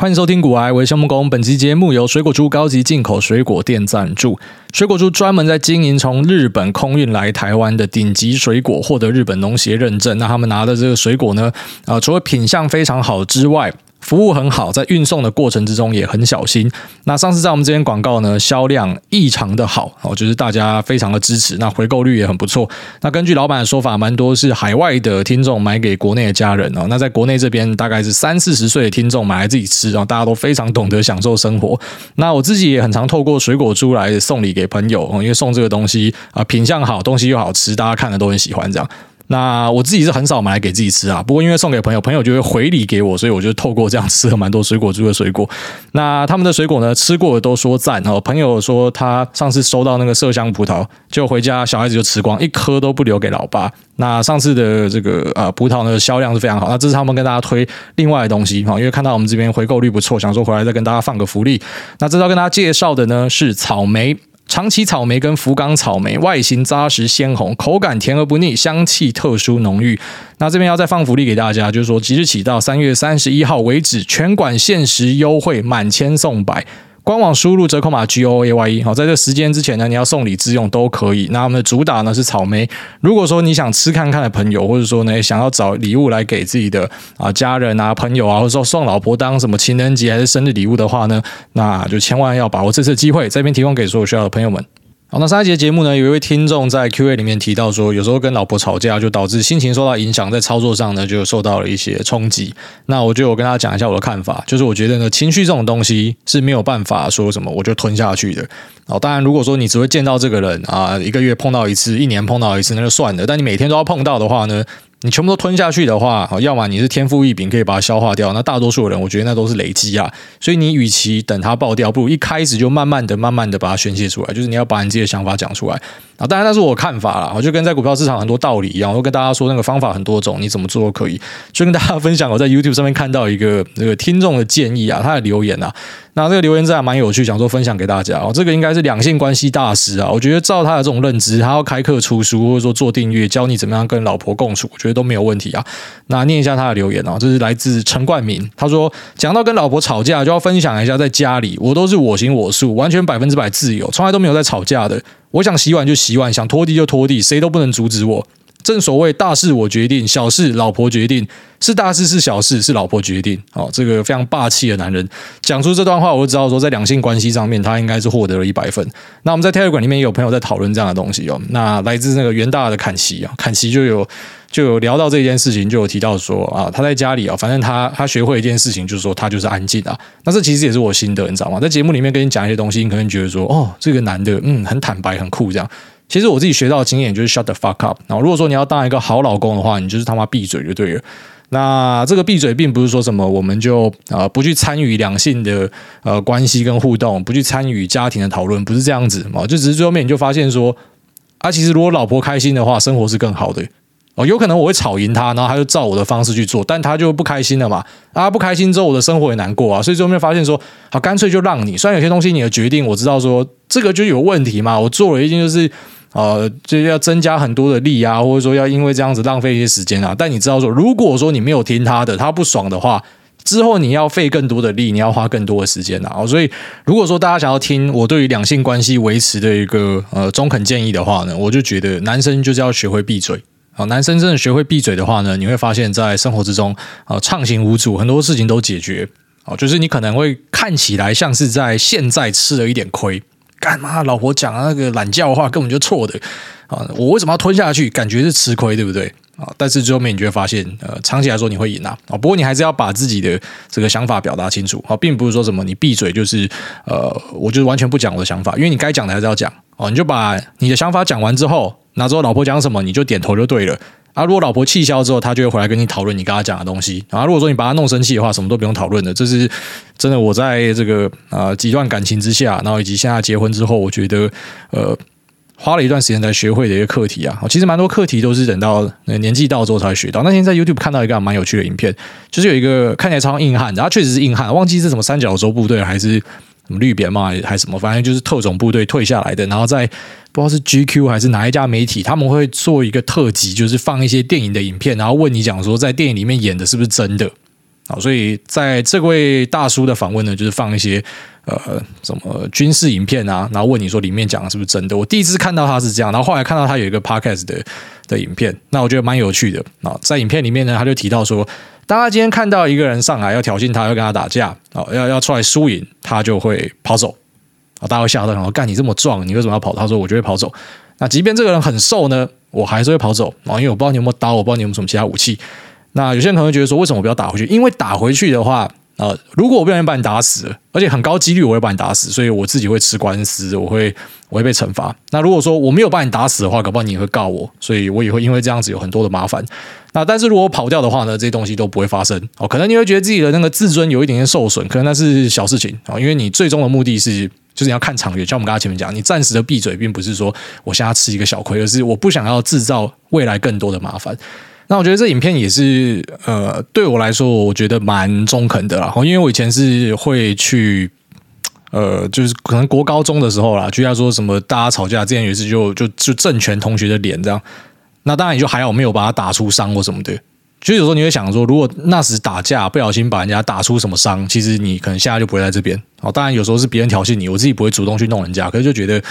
欢迎收听《古癌维生木工》，本期节目由水果猪高级进口水果店赞助。水果猪专门在经营从日本空运来台湾的顶级水果，获得日本农协认证。那他们拿的这个水果呢，啊，除了品相非常好之外，服务很好，在运送的过程之中也很小心。那上次在我们这边广告呢，销量异常的好哦，就是大家非常的支持，那回购率也很不错。那根据老板的说法，蛮多是海外的听众买给国内的家人哦。那在国内这边大概是三四十岁的听众买来自己吃啊，大家都非常懂得享受生活。那我自己也很常透过水果猪来送礼给朋友哦，因为送这个东西啊，品相好，东西又好吃，大家看了都很喜欢这样。那我自己是很少买来给自己吃啊，不过因为送给朋友，朋友就会回礼给我，所以我就透过这样吃了蛮多水果猪的水果。那他们的水果呢，吃过的都说赞哦。朋友说他上次收到那个麝香葡萄，就回家小孩子就吃光，一颗都不留给老爸。那上次的这个呃葡萄呢，销量是非常好。那这是他们跟大家推另外的东西哈，因为看到我们这边回购率不错，想说回来再跟大家放个福利。那这次要跟大家介绍的呢是草莓。长崎草莓跟福冈草莓，外形扎实鲜红，口感甜而不腻，香气特殊浓郁。那这边要再放福利给大家，就是说即日起到三月三十一号为止，全馆限时优惠，满千送百。官网输入折扣码 G O A Y E，好，在这时间之前呢，你要送礼自用都可以。那我们的主打呢是草莓。如果说你想吃看看的朋友，或者说呢想要找礼物来给自己的啊家人啊朋友啊，或者说送老婆当什么情人节还是生日礼物的话呢，那就千万要把握这次机会，这边提供给所有需要的朋友们。好，那上一节节目呢，有一位听众在 Q&A 里面提到说，有时候跟老婆吵架，就导致心情受到影响，在操作上呢就受到了一些冲击。那我就我跟大家讲一下我的看法，就是我觉得呢，情绪这种东西是没有办法说什么我就吞下去的。哦，当然，如果说你只会见到这个人啊，一个月碰到一次，一年碰到一次，那就算了。但你每天都要碰到的话呢？你全部都吞下去的话，要么你是天赋异禀，可以把它消化掉。那大多数人，我觉得那都是累积啊。所以你与其等它爆掉，不如一开始就慢慢的、慢慢的把它宣泄出来。就是你要把你自己的想法讲出来啊。当然那是我看法啦，我就跟在股票市场很多道理一样，我跟大家说那个方法很多种，你怎么做都可以。就跟大家分享，我在 YouTube 上面看到一个那个听众的建议啊，他的留言啊。那这个留言真的还蛮有趣，想说分享给大家哦。这个应该是两性关系大师啊，我觉得照他的这种认知，他要开课出书，或者说做订阅，教你怎么样跟老婆共处，我觉得都没有问题啊。那念一下他的留言哦，这是来自陈冠明，他说讲到跟老婆吵架，就要分享一下，在家里我都是我行我素，完全百分之百自由，从来都没有在吵架的。我想洗碗就洗碗，想拖地就拖地，谁都不能阻止我。正所谓大事我决定，小事老婆决定。是大事是小事是老婆决定。哦，这个非常霸气的男人讲出这段话，我就知道说在两性关系上面他应该是获得了一百分。那我们在 Telegram 里面也有朋友在讨论这样的东西哦。那来自那个元大的坎奇啊，坎奇就有就有聊到这件事情，就有提到说啊，他在家里啊，反正他他学会一件事情，就是说他就是安静啊。那这其实也是我心得，你知道吗？在节目里面跟你讲一些东西，你可能觉得说哦，这个男的嗯很坦白很酷这样。其实我自己学到的经验就是 shut the fuck up。然后如果说你要当一个好老公的话，你就是他妈闭嘴就对了。那这个闭嘴并不是说什么我们就啊、呃、不去参与两性的呃关系跟互动，不去参与家庭的讨论，不是这样子嘛？就只是最后面你就发现说啊，其实如果老婆开心的话，生活是更好的哦。有可能我会吵赢他，然后他就照我的方式去做，但他就不开心了嘛？啊，不开心之后我的生活也难过啊。所以最后面发现说，好，干脆就让你。虽然有些东西你的决定我知道说这个就有问题嘛，我做了一件就是。呃，就要增加很多的力啊，或者说要因为这样子浪费一些时间啊。但你知道说，如果说你没有听他的，他不爽的话，之后你要费更多的力，你要花更多的时间啊。所以，如果说大家想要听我对于两性关系维持的一个呃中肯建议的话呢，我就觉得男生就是要学会闭嘴啊。男生真的学会闭嘴的话呢，你会发现在生活之中啊畅行无阻，很多事情都解决啊。就是你可能会看起来像是在现在吃了一点亏。干嘛？老婆讲那个懒觉话根本就错的啊！我为什么要吞下去？感觉是吃亏，对不对啊？但是最后面你就会发现，呃，长期来说你会赢啊！啊，不过你还是要把自己的这个想法表达清楚啊，并不是说什么你闭嘴就是呃，我就是完全不讲我的想法，因为你该讲的还是要讲哦。你就把你的想法讲完之后，那之后老婆讲什么你就点头就对了。啊，如果老婆气消之后，他就会回来跟你讨论你跟他讲的东西。啊，如果说你把他弄生气的话，什么都不用讨论的。这是真的，我在这个啊几段感情之下，然后以及现在结婚之后，我觉得呃花了一段时间才学会的一个课题啊。其实蛮多课题都是等到年纪到之后才学到。那天在 YouTube 看到一个蛮有趣的影片，就是有一个看起来超硬汉，然后确实是硬汉，忘记是什么三角洲部队还是。什么绿扁帽还是什么，反正就是特种部队退下来的，然后在不知道是 GQ 还是哪一家媒体，他们会做一个特辑，就是放一些电影的影片，然后问你讲说，在电影里面演的是不是真的？啊，所以在这位大叔的访问呢，就是放一些呃什么军事影片啊，然后问你说里面讲的是不是真的？我第一次看到他是这样，然后后来看到他有一个 podcast 的的影片，那我觉得蛮有趣的啊，在影片里面呢，他就提到说，当他今天看到一个人上来要挑衅他，要跟他打架啊，要要出来输赢，他就会跑走啊，大家会吓到，然后干你这么壮，你为什么要跑？他说我就会跑走。那即便这个人很瘦呢，我还是会跑走啊，因为我不知道你有没有刀，我不知道你有没有什么其他武器。那有些人可能会觉得说，为什么我不要打回去？因为打回去的话，呃，如果我不小心把你打死，而且很高几率我会把你打死，所以我自己会吃官司，我会我会被惩罚。那如果说我没有把你打死的话，搞不好你也会告我，所以我也会因为这样子有很多的麻烦。那但是如果跑掉的话呢，这些东西都不会发生哦。可能你会觉得自己的那个自尊有一点点受损，可能那是小事情啊，因为你最终的目的是。就是你要看长远，像我们刚才前面讲，你暂时的闭嘴，并不是说我现在吃一个小亏，而是我不想要制造未来更多的麻烦。那我觉得这影片也是，呃，对我来说，我觉得蛮中肯的啦。因为我以前是会去，呃，就是可能国高中的时候啦，就要说什么大家吵架，之前有一次就就就正权同学的脸这样。那当然也就还好，没有把他打出伤或什么的。就有时候你会想说，如果那时打架不小心把人家打出什么伤，其实你可能现在就不会在这边。哦，当然有时候是别人挑衅你，我自己不会主动去弄人家，可是就觉得，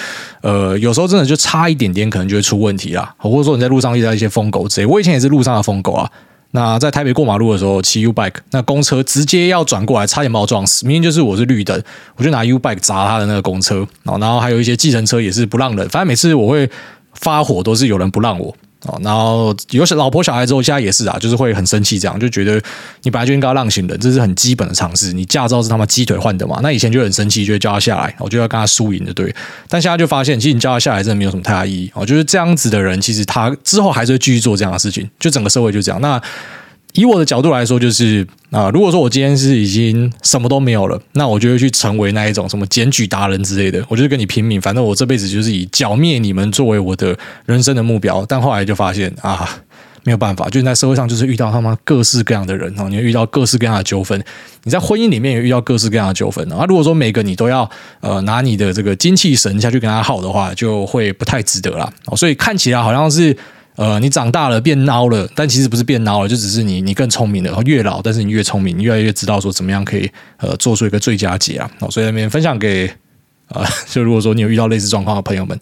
呃，有时候真的就差一点点，可能就会出问题啦。或者说你在路上遇到一些疯狗之类，我以前也是路上的疯狗啊。那在台北过马路的时候骑 U bike，那公车直接要转过来，差点把我撞死。明明就是我是绿灯，我就拿 U bike 砸他的那个公车。然后还有一些计程车也是不让人，反正每次我会发火，都是有人不让我。哦，然后有老婆小孩之后，现在也是啊，就是会很生气，这样就觉得你本来就应该让行人，这是很基本的常识。你驾照是他妈鸡腿换的嘛？那以前就很生气，就会叫他下来，我就要跟他输赢的，对。但现在就发现，其实你叫他下来真的没有什么太大意义哦。就是这样子的人，其实他之后还是会继续做这样的事情，就整个社会就这样。那。以我的角度来说，就是啊、如果说我今天是已经什么都没有了，那我就会去成为那一种什么检举达人之类的，我就跟你拼命，反正我这辈子就是以剿灭你们作为我的人生的目标。但后来就发现啊，没有办法，就是在社会上就是遇到他妈各式各样的人哦，你会遇到各式各样的纠纷，你在婚姻里面也遇到各式各样的纠纷啊。如果说每个你都要呃拿你的这个精气神下去跟他耗的话，就会不太值得了。所以看起来好像是。呃，你长大了变孬了，但其实不是变孬了，就只是你你更聪明了。然后越老，但是你越聪明，你越来越知道说怎么样可以呃做出一个最佳解啊。所以那边分享给、呃，就如果说你有遇到类似状况的朋友们，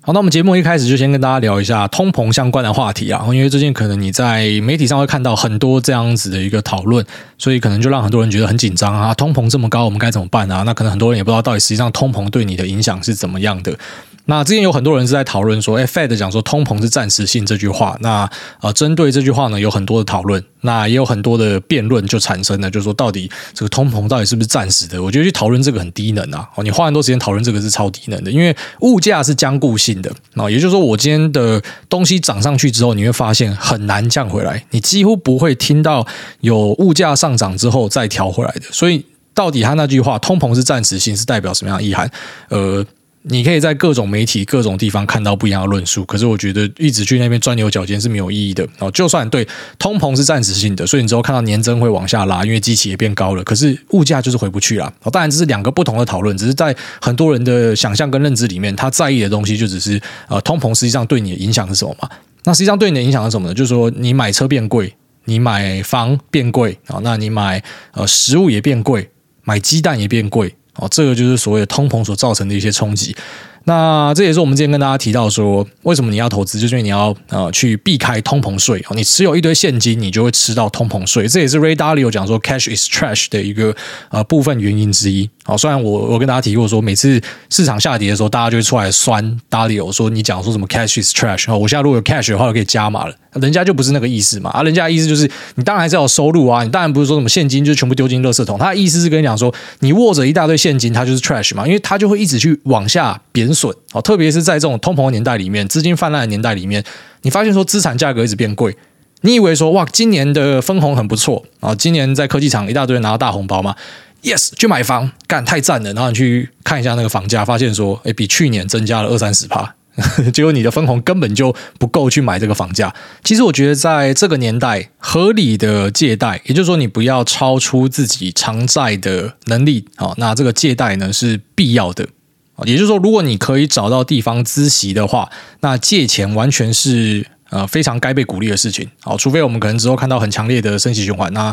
好，那我们节目一开始就先跟大家聊一下通膨相关的话题啊，因为最近可能你在媒体上会看到很多这样子的一个讨论，所以可能就让很多人觉得很紧张啊。通膨这么高，我们该怎么办啊？那可能很多人也不知道到底实际上通膨对你的影响是怎么样的。那之前有很多人是在讨论说，哎，Fed 讲说通膨是暂时性这句话，那啊，呃，针对这句话呢，有很多的讨论，那也有很多的辩论就产生了，就是说到底这个通膨到底是不是暂时的？我觉得去讨论这个很低能啊！你花很多时间讨论这个是超低能的，因为物价是僵固性的啊，也就是说，我今天的东西涨上去之后，你会发现很难降回来，你几乎不会听到有物价上涨之后再调回来的。所以，到底他那句话“通膨是暂时性”是代表什么样的意涵？呃。你可以在各种媒体、各种地方看到不一样的论述，可是我觉得一直去那边钻牛角尖是没有意义的哦。就算对通膨是暂时性的，所以你之后看到年增会往下拉，因为基期也变高了，可是物价就是回不去了。哦当然这是两个不同的讨论，只是在很多人的想象跟认知里面，他在意的东西就只是呃，通膨实际上对你的影响是什么嘛？那实际上对你的影响是什么呢？就是说你买车变贵，你买房变贵啊，那你买呃食物也变贵，买鸡蛋也变贵。哦，这个就是所谓的通膨所造成的一些冲击。那这也是我们之前跟大家提到说，为什么你要投资，就是因为你要呃去避开通膨税哦。你持有一堆现金，你就会吃到通膨税。这也是 Ray Dalio 讲说 “cash is trash” 的一个呃部分原因之一。好，虽然我我跟大家提过说，每次市场下跌的时候，大家就会出来酸 Dalio 说你讲说什么 “cash is trash”。我现在如果有 cash 的话，我可以加码了。人家就不是那个意思嘛。啊，人家的意思就是你当然还是要有收入啊。你当然不是说什么现金就全部丢进垃圾桶。他的意思是跟你讲说，你握着一大堆现金，它就是 trash 嘛，因为它就会一直去往下贬损。好，特别是在这种通膨的年代里面，资金泛滥的年代里面，你发现说资产价格一直变贵，你以为说哇，今年的分红很不错啊，今年在科技厂一大堆拿到大红包嘛，yes，去买房干太赞了，然后你去看一下那个房价，发现说，哎，比去年增加了二三十趴，结果你的分红根本就不够去买这个房价。其实我觉得在这个年代，合理的借贷，也就是说你不要超出自己偿债的能力，好，那这个借贷呢是必要的。也就是说，如果你可以找到地方资息的话，那借钱完全是呃非常该被鼓励的事情。好，除非我们可能之后看到很强烈的升息循环，那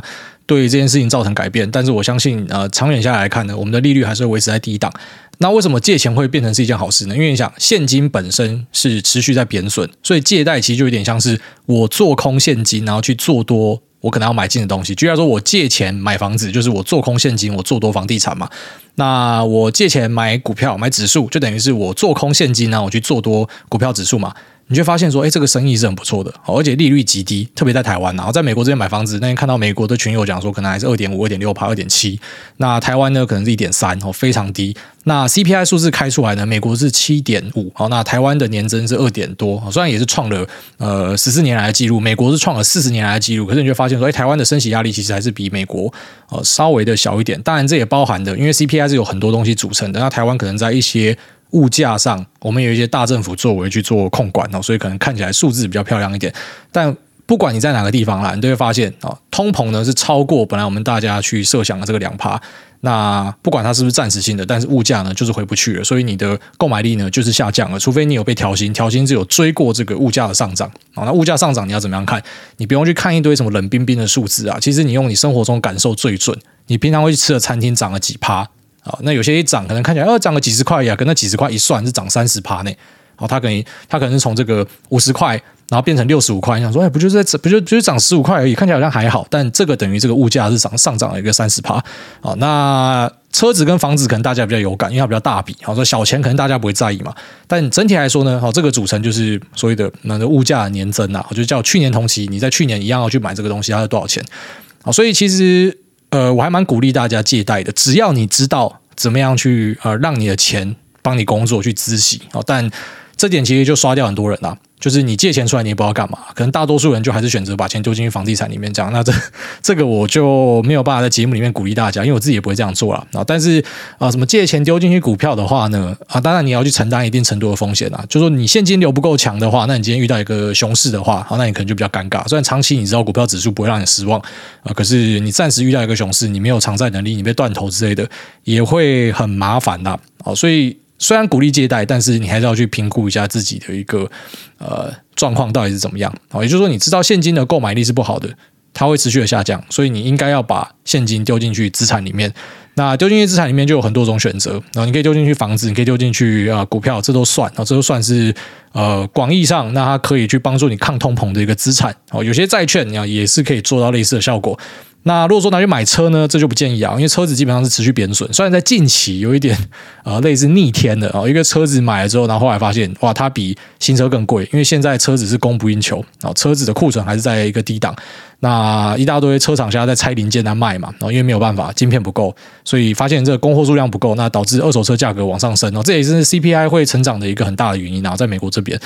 对于这件事情造成改变。但是我相信，呃，长远下来看呢，我们的利率还是会维持在低档。那为什么借钱会变成是一件好事呢？因为你想，现金本身是持续在贬损，所以借贷其实就有点像是我做空现金，然后去做多。我可能要买进的东西，举例来说，我借钱买房子，就是我做空现金，我做多房地产嘛。那我借钱买股票、买指数，就等于是我做空现金，然后我去做多股票指数嘛。你就发现说，哎，这个生意是很不错的，而且利率极低，特别在台湾。然后在美国这边买房子，那天看到美国的群友讲说，可能还是二点五、二点六趴、二点七。那台湾呢，可能是一点三，哦，非常低。那 CPI 数字开出来呢，美国是七点五，好，那台湾的年增是二点多，虽然也是创了呃十四年来的记录，美国是创了四十年来的记录，可是你就发现说，哎，台湾的升息压力其实还是比美国呃稍微的小一点。当然，这也包含的，因为 CPI 是有很多东西组成的，那台湾可能在一些。物价上，我们有一些大政府作为去做控管哦，所以可能看起来数字比较漂亮一点。但不管你在哪个地方啦，你都会发现啊，通膨呢是超过本来我们大家去设想的这个两趴。那不管它是不是暂时性的，但是物价呢就是回不去了，所以你的购买力呢就是下降了。除非你有被调薪，调薪是有追过这个物价的上涨啊。那物价上涨你要怎么样看？你不用去看一堆什么冷冰冰的数字啊，其实你用你生活中感受最准。你平常会去吃的餐厅涨了几趴？啊，那有些一涨可能看起来，呃，涨个几十块呀，跟那几十块一算是涨三十趴呢。哦，它可能它可能是从这个五十块，然后变成六十五块。你想说，哎，不就是在不就就是涨十五块而已，看起来好像还好。但这个等于这个物价是涨上涨了一个三十趴。啊，那车子跟房子可能大家比较有感，因为它比较大笔。好，说小钱可能大家不会在意嘛。但整体来说呢，好，这个组成就是所谓的那个物价年增啊，就叫去年同期你在去年一样要去买这个东西，它是多少钱？好，所以其实。呃，我还蛮鼓励大家借贷的，只要你知道怎么样去呃让你的钱帮你工作去孳息哦，但这点其实就刷掉很多人啦。就是你借钱出来，你也不知道干嘛，可能大多数人就还是选择把钱丢进去房地产里面这样。那这这个我就没有办法在节目里面鼓励大家，因为我自己也不会这样做了啊。但是啊，什么借钱丢进去股票的话呢？啊，当然你要去承担一定程度的风险啊。就说你现金流不够强的话，那你今天遇到一个熊市的话，好，那你可能就比较尴尬。虽然长期你知道股票指数不会让你失望啊，可是你暂时遇到一个熊市，你没有偿债能力，你被断头之类的，也会很麻烦的。哦，所以。虽然鼓励借贷，但是你还是要去评估一下自己的一个呃状况到底是怎么样。好，也就是说，你知道现金的购买力是不好的，它会持续的下降，所以你应该要把现金丢进去资产里面。那丢进去资产里面就有很多种选择，然后你可以丢进去房子，你可以丢进去啊股票，这都算啊，这都算是呃广义上，那它可以去帮助你抗通膨的一个资产。哦，有些债券啊也是可以做到类似的效果。那如果说拿去买车呢，这就不建议啊，因为车子基本上是持续贬损。虽然在近期有一点呃类似逆天的啊，一个车子买了之后，然后后来发现哇，它比新车更贵，因为现在车子是供不应求啊，车子的库存还是在一个低档。那一大堆车厂现在在拆零件在卖嘛，然后因为没有办法，晶片不够，所以发现这个供货数量不够，那导致二手车价格往上升哦，这也是 CPI 会成长的一个很大的原因啊，在美国这边。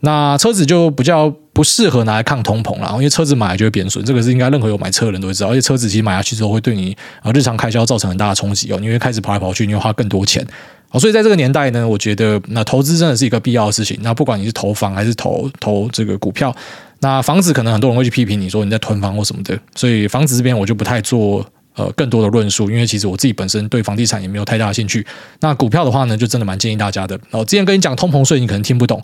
那车子就比较不适合拿来抗通膨了，因为车子买来就会贬损，这个是应该任何有买车的人都会知道。而且车子其实买下去之后，会对你啊日常开销造成很大的冲击哦，你会开始跑来跑去，你会花更多钱。好，所以在这个年代呢，我觉得那投资真的是一个必要的事情。那不管你是投房还是投投这个股票，那房子可能很多人会去批评你说你在囤房或什么的，所以房子这边我就不太做呃更多的论述，因为其实我自己本身对房地产也没有太大的兴趣。那股票的话呢，就真的蛮建议大家的。哦，之前跟你讲通膨税，你可能听不懂。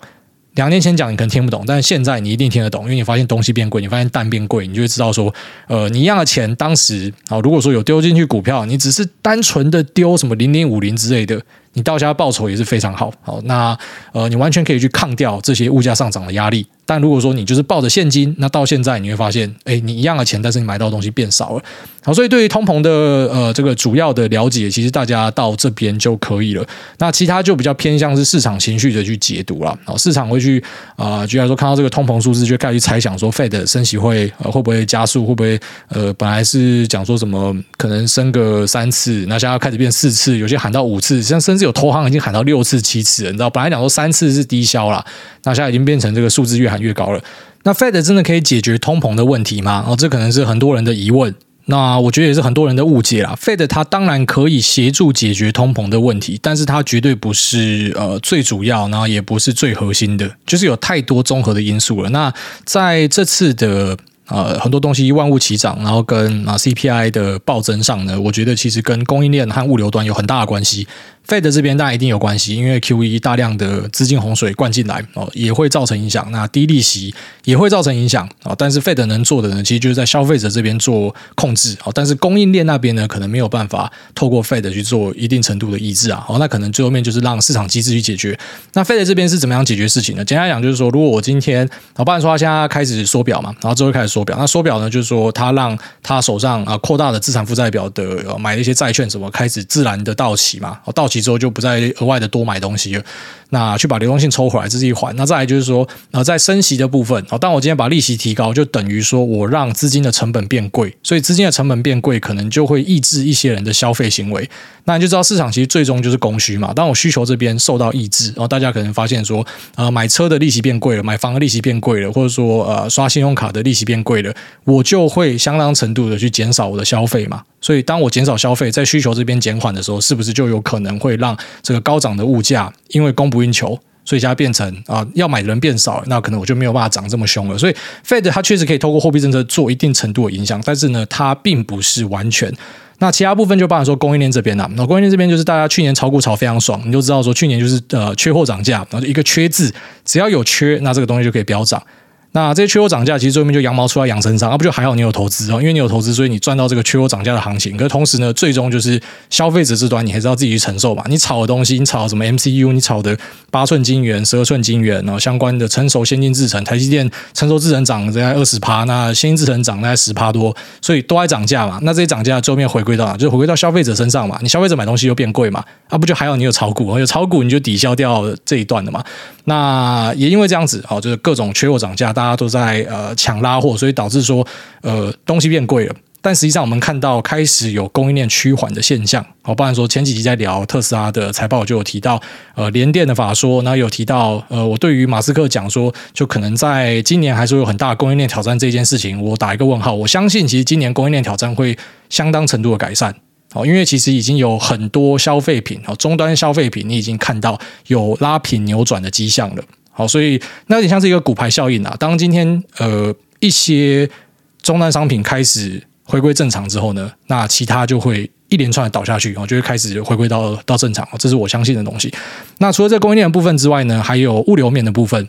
两年前讲你可能听不懂，但是现在你一定听得懂，因为你发现东西变贵，你发现蛋变贵，你就会知道说，呃，你一样的钱当时啊，如果说有丢进去股票，你只是单纯的丢什么零零五零之类的。你到家报酬也是非常好，好，那呃，你完全可以去抗掉这些物价上涨的压力。但如果说你就是抱着现金，那到现在你会发现，哎，你一样的钱，但是你买到的东西变少了。好，所以对于通膨的呃这个主要的了解，其实大家到这边就可以了。那其他就比较偏向是市场情绪的去解读了。好，市场会去啊，举、呃、来说看到这个通膨数字，就开始猜想说，Fed 升息会呃会不会加速，会不会呃本来是讲说什么可能升个三次，那现在开始变四次，有些喊到五次，像甚至有投行已经喊到六次、七次了，你知道，本来讲说三次是低消了，那现在已经变成这个数字越喊越高了。那 Fed 真的可以解决通膨的问题吗？哦，这可能是很多人的疑问。那我觉得也是很多人的误解啦。Fed 它当然可以协助解决通膨的问题，但是它绝对不是呃最主要，然后也不是最核心的，就是有太多综合的因素了。那在这次的。呃，很多东西万物齐涨，然后跟啊 CPI 的暴增上呢，我觉得其实跟供应链和物流端有很大的关系。Fed 这边当然一定有关系，因为 QE 大量的资金洪水灌进来哦，也会造成影响。那低利息也会造成影响啊。但是 Fed 能做的呢，其实就是在消费者这边做控制啊。但是供应链那边呢，可能没有办法透过 Fed 去做一定程度的抑制啊。哦，那可能最后面就是让市场机制去解决。那 Fed 这边是怎么样解决事情呢？简单讲就是说，如果我今天，我不然说他现在开始缩表嘛，然后之后开始缩表。那缩表呢，就是说他让他手上啊扩大的资产负债表的买了一些债券什么开始自然的到期嘛，到期。之后就不再额外的多买东西了，那去把流动性抽回来，这是一环。那再来就是说，呃，在升息的部分，哦，当我今天把利息提高，就等于说我让资金的成本变贵，所以资金的成本变贵，可能就会抑制一些人的消费行为。那你就知道市场其实最终就是供需嘛。当我需求这边受到抑制，然后大家可能发现说，呃，买车的利息变贵了，买房的利息变贵了，或者说呃，刷信用卡的利息变贵了，我就会相当程度的去减少我的消费嘛。所以当我减少消费，在需求这边减缓的时候，是不是就有可能会让这个高涨的物价，因为供不应求，所以现在变成啊、要买的人变少了，那可能我就没有办法涨这么凶了。所以 Fed 它确实可以透过货币政策做一定程度的影响，但是呢，它并不是完全。那其他部分就包含说供应链这边呐，那供应链这边就是大家去年炒股炒非常爽，你就知道说去年就是呃缺货涨价，然后一个缺字，只要有缺，那这个东西就可以飙涨。那这些缺货涨价，其实最后面就羊毛出在羊身上，啊不就还好你有投资哦，因为你有投资，所以你赚到这个缺货涨价的行情。可是同时呢，最终就是消费者这端你还是要自己去承受嘛。你炒的东西，你炒什么 MCU，你炒的八寸晶圆、十二寸晶圆，然后相关的成熟先进制程，台积电成熟制程涨大概二十趴，那先进制程涨大概十趴多，所以都在涨价嘛。那这些涨价最后面回归到哪？就是回归到消费者身上嘛。你消费者买东西又变贵嘛，啊不就还好你有炒股，有炒股你就抵消掉这一段的嘛。那也因为这样子哦，就是各种缺货涨价，大家大家都在呃。抢拉货，所以导致说，呃，东西变贵了。但实际上，我们看到开始有供应链趋缓的现象。好，不然说前几集在聊特斯拉的财报，就有提到，呃，联电的法说，然后有提到，呃，我对于马斯克讲说，就可能在今年还是有很大的供应链挑战这件事情，我打一个问号。我相信，其实今年供应链挑战会相当程度的改善。好，因为其实已经有很多消费品，好，终端消费品，你已经看到有拉平扭转的迹象了。好，所以那有点像是一个骨牌效应啊。当今天呃一些终端商品开始回归正常之后呢，那其他就会一连串的倒下去，然后就会开始回归到到正常。这是我相信的东西。那除了这供应链的部分之外呢，还有物流面的部分。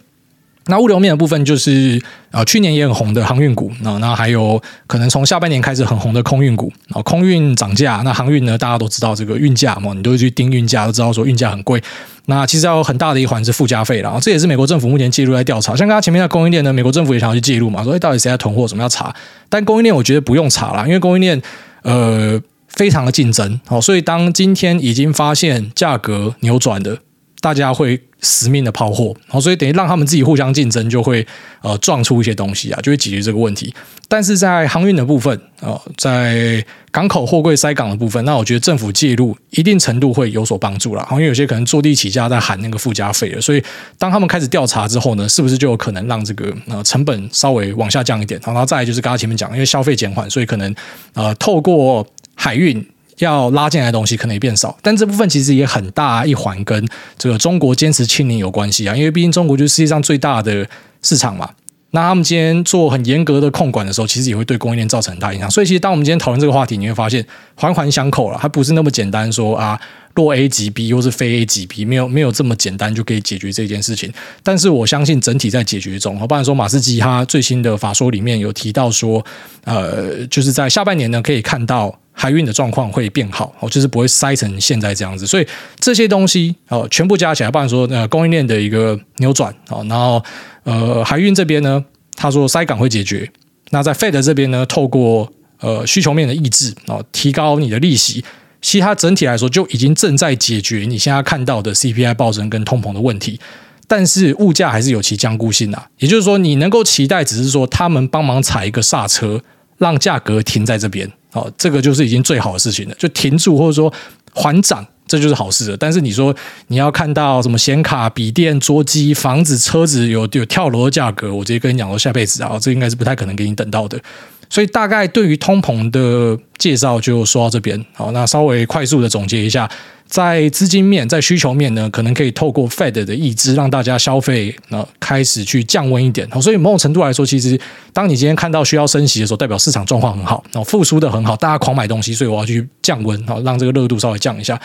那物流面的部分就是呃去年也很红的航运股，那那还有可能从下半年开始很红的空运股啊，空运涨价，那航运呢大家都知道这个运价嘛，你都会去盯运价，都知道说运价很贵。那其实要有很大的一环是附加费然后，这也是美国政府目前介入在调查。像刚刚前面的供应链呢，美国政府也想要去介入嘛，说哎到底谁在囤货，什么要查？但供应链我觉得不用查了，因为供应链呃非常的竞争，好，所以当今天已经发现价格扭转的。大家会死命的抛货，然后所以等于让他们自己互相竞争，就会呃撞出一些东西啊，就会解决这个问题。但是在航运的部分啊、呃，在港口货柜塞港的部分，那我觉得政府介入一定程度会有所帮助啦。因为有些可能坐地起价在喊那个附加费了，所以当他们开始调查之后呢，是不是就有可能让这个呃成本稍微往下降一点？然后再就是刚刚前面讲，因为消费减缓，所以可能呃透过海运。要拉进来的东西可能也变少，但这部分其实也很大一环跟这个中国坚持清零有关系啊，因为毕竟中国就是世界上最大的市场嘛。那他们今天做很严格的控管的时候，其实也会对供应链造成很大影响。所以，其实当我们今天讨论这个话题，你会发现环环相扣了，它不是那么简单说啊，若 A 级 B，又是非 A 级 B，没有没有这么简单就可以解决这件事情。但是我相信整体在解决中。不然说马斯基他最新的法说里面有提到说，呃，就是在下半年呢可以看到。海运的状况会变好，哦，就是不会塞成现在这样子，所以这些东西哦，全部加起来，不然说呃供应链的一个扭转哦，然后呃海运这边呢，他说塞港会解决，那在 Fed 这边呢，透过呃需求面的抑制哦，提高你的利息，其实它整体来说就已经正在解决你现在看到的 CPI 暴增跟通膨的问题，但是物价还是有其僵固性啊，也就是说你能够期待只是说他们帮忙踩一个刹车，让价格停在这边。哦，这个就是已经最好的事情了，就停住或者说缓涨，这就是好事了。但是你说你要看到什么显卡、笔电、桌机、房子、车子有有跳楼的价格，我直接跟你讲说下辈子啊，这应该是不太可能给你等到的。所以大概对于通膨的介绍就说到这边。好，那稍微快速的总结一下。在资金面，在需求面呢，可能可以透过 Fed 的抑制，让大家消费呢开始去降温一点。所以某种程度来说，其实当你今天看到需要升息的时候，代表市场状况很好，然后复苏的很好，大家狂买东西，所以我要去降温，好让这个热度稍微降一下。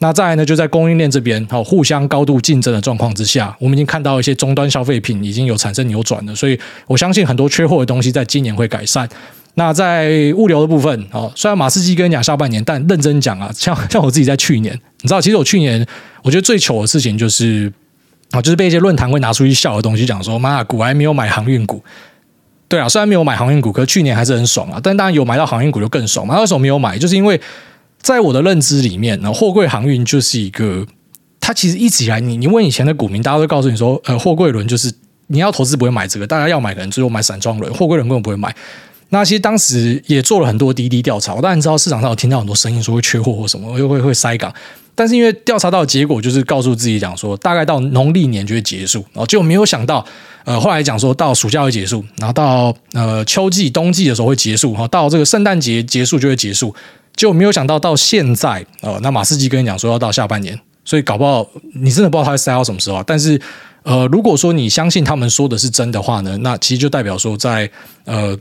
那再来呢，就在供应链这边，好，互相高度竞争的状况之下，我们已经看到一些终端消费品已经有产生扭转了，所以我相信很多缺货的东西在今年会改善。那在物流的部分，哦，虽然马斯基跟你讲下半年，但认真讲啊，像像我自己在去年，你知道，其实我去年我觉得最糗的事情就是啊，就是被一些论坛会拿出去笑的东西，讲说妈，股还没有买航运股。对啊，虽然没有买航运股，可是去年还是很爽啊。但当然有买到航运股就更爽嘛。为什么没有买？就是因为。在我的认知里面，呢，货柜航运就是一个，它其实一直以来，你你问以前的股民，大家都告诉你说，呃，货柜轮就是你要投资不会买这个，大家要买可能最后买散装轮，货柜轮根本不会买。那其实当时也做了很多滴滴调查，我当然知道市场上有听到很多声音说会缺货或什么，又会会塞港，但是因为调查到的结果就是告诉自己讲说，大概到农历年就会结束，然后就没有想到，呃，后来讲说到暑假会结束，然后到呃秋季冬季的时候会结束，哈，到这个圣诞节结束就会结束。就没有想到到现在，呃，那马斯基跟你讲说要到下半年，所以搞不好你真的不知道他会塞到什么时候。但是，呃，如果说你相信他们说的是真的话呢，那其实就代表说在呃。